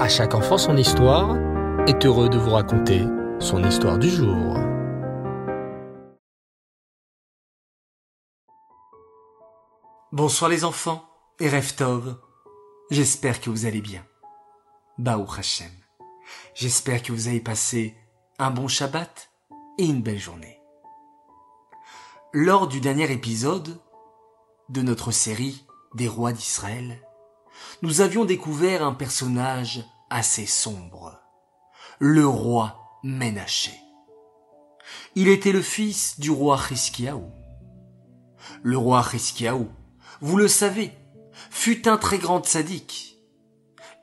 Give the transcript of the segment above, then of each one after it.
À chaque enfant son histoire est heureux de vous raconter son histoire du jour. Bonsoir les enfants et Reftov. J'espère que vous allez bien. Baou Hashem. J'espère que vous avez passé un bon Shabbat et une belle journée. Lors du dernier épisode de notre série des rois d'Israël, nous avions découvert un personnage assez sombre, le roi Ménaché. Il était le fils du roi Hiskiaou. Le roi Hiskiaou, vous le savez, fut un très grand sadique.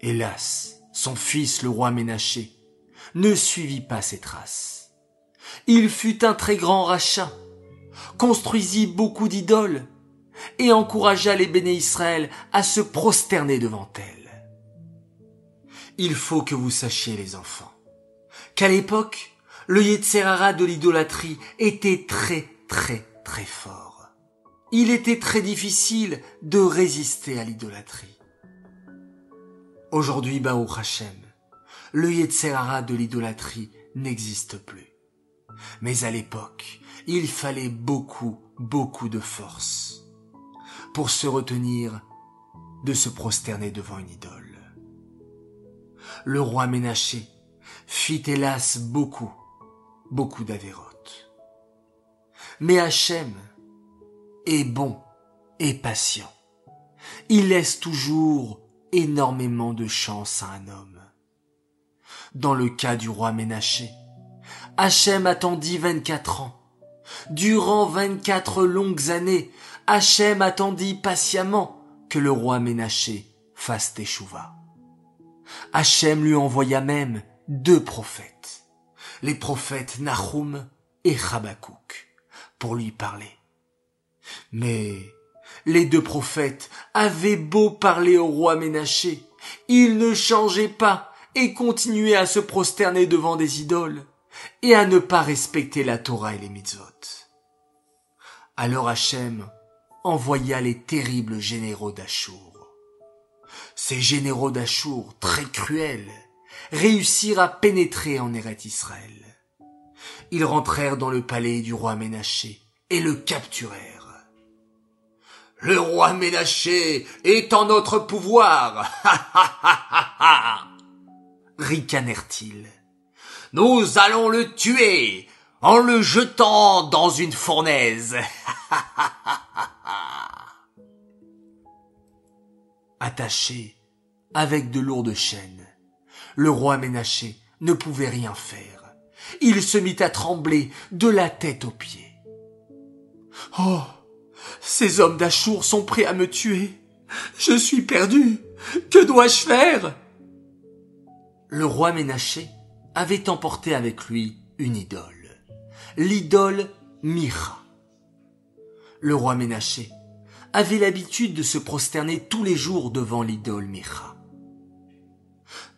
Hélas, son fils le roi Ménaché ne suivit pas ses traces. Il fut un très grand rachat, construisit beaucoup d'idoles et encouragea les béné Israël à se prosterner devant elle. Il faut que vous sachiez, les enfants, qu'à l'époque, le Yetzerara de l'idolâtrie était très très très fort. Il était très difficile de résister à l'idolâtrie. Aujourd'hui, Baou Hashem, le Yetzerara de l'idolâtrie n'existe plus. Mais à l'époque, il fallait beaucoup, beaucoup de force pour se retenir de se prosterner devant une idole. Le roi Ménaché fit hélas beaucoup, beaucoup d'avérotes. Mais Hachem est bon et patient. Il laisse toujours énormément de chance à un homme. Dans le cas du roi Ménaché, Hachem attendit 24 ans. Durant 24 longues années, Hachem attendit patiemment que le roi Ménaché fasse teshuva. Hachem lui envoya même deux prophètes, les prophètes Nahum et Habakkuk, pour lui parler. Mais les deux prophètes avaient beau parler au roi Ménaché, il ne changeait pas et continuait à se prosterner devant des idoles et à ne pas respecter la Torah et les mitzvot. Alors Hachem envoya les terribles généraux d'Achour. Ces généraux d'Achour, très cruels, réussirent à pénétrer en Eret Israël. Ils rentrèrent dans le palais du roi Ménaché et le capturèrent. Le roi Ménaché est en notre pouvoir. ricanèrent-ils. Nous allons le tuer en le jetant dans une fournaise. Attaché avec de lourdes chaînes, le roi Ménaché ne pouvait rien faire. Il se mit à trembler de la tête aux pieds. Oh, ces hommes d'Achour sont prêts à me tuer. Je suis perdu. Que dois-je faire? Le roi Ménaché avait emporté avec lui une idole, l'idole Mira. Le roi Ménaché avait l'habitude de se prosterner tous les jours devant l'idole Mira.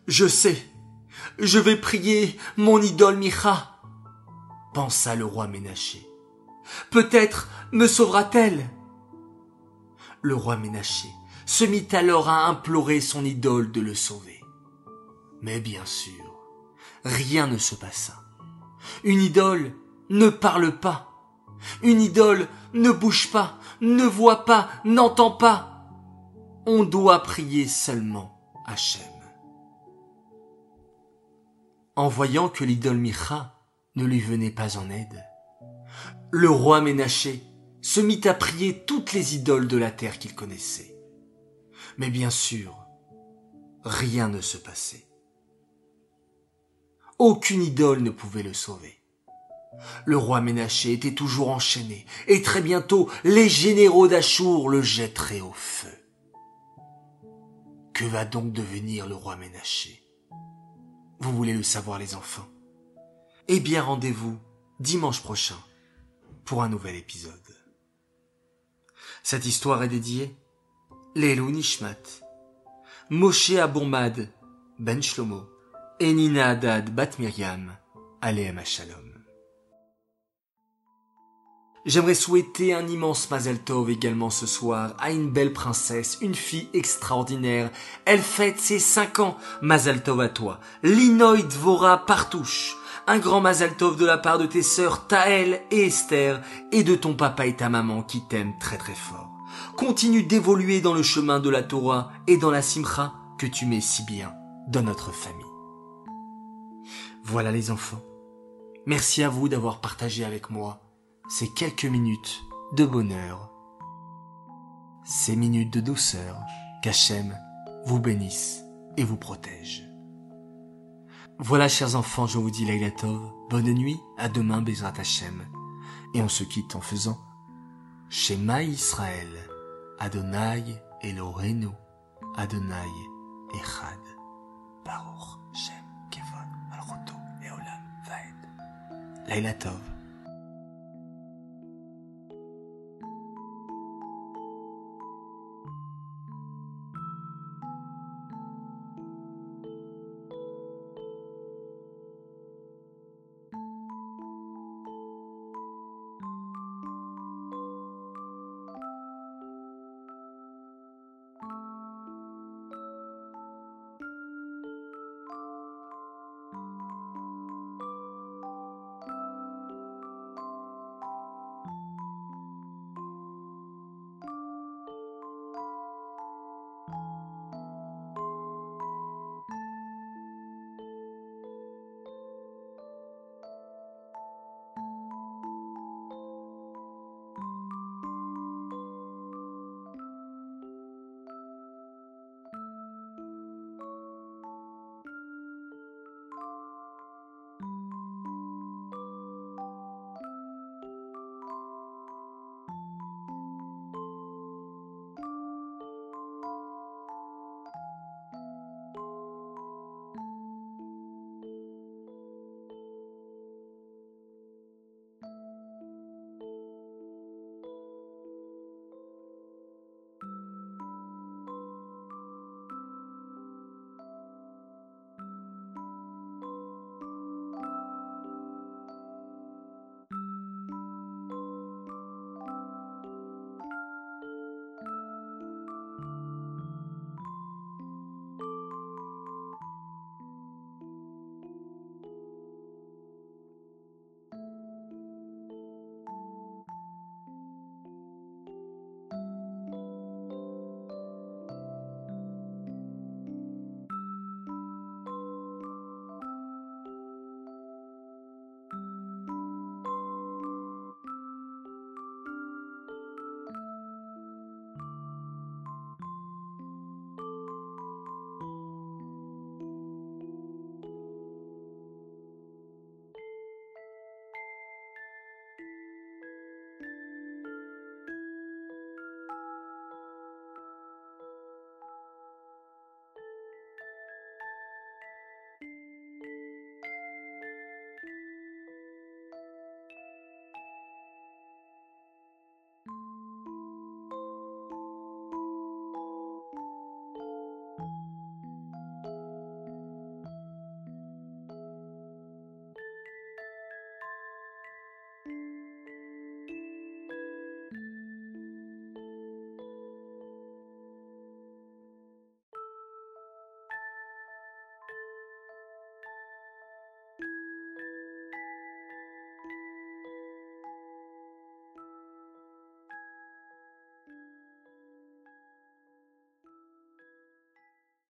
Je sais, je vais prier mon idole Mira, pensa le roi Ménaché. Peut-être me sauvera-t-elle. Le roi Ménaché se mit alors à implorer son idole de le sauver. Mais bien sûr, rien ne se passa. Une idole ne parle pas. Une idole ne bouge pas, ne voit pas, n'entend pas. On doit prier seulement Hachem. En voyant que l'idole Micha ne lui venait pas en aide, le roi Ménaché se mit à prier toutes les idoles de la terre qu'il connaissait. Mais bien sûr, rien ne se passait. Aucune idole ne pouvait le sauver. Le roi Ménaché était toujours enchaîné, et très bientôt les généraux d'Achour le jetteraient au feu. Que va donc devenir le roi Ménaché? Vous voulez le savoir les enfants? Eh bien rendez-vous dimanche prochain pour un nouvel épisode. Cette histoire est dédiée Lelou Nishmat, Moshe Aboumad Ben Shlomo et Nina Haddad Bat Miriam. J'aimerais souhaiter un immense Mazel Tov également ce soir à une belle princesse, une fille extraordinaire. Elle fête ses cinq ans. Mazel Tov à toi. Linoï Dvora Partouche. Un grand Mazel Tov de la part de tes sœurs Taël et Esther et de ton papa et ta maman qui t'aiment très très fort. Continue d'évoluer dans le chemin de la Torah et dans la Simcha que tu mets si bien dans notre famille. Voilà les enfants. Merci à vous d'avoir partagé avec moi ces quelques minutes de bonheur, ces minutes de douceur qu'Hachem vous bénisse et vous protège. Voilà, chers enfants, je vous dis Laila bonne nuit, à demain, Bezrat Hachem. Et on se quitte en faisant Shema Israël, Adonai Eloheinu, Adonai Echad, Baruch Shem Kevon Malroto et Olam Vaed. Laila Tov.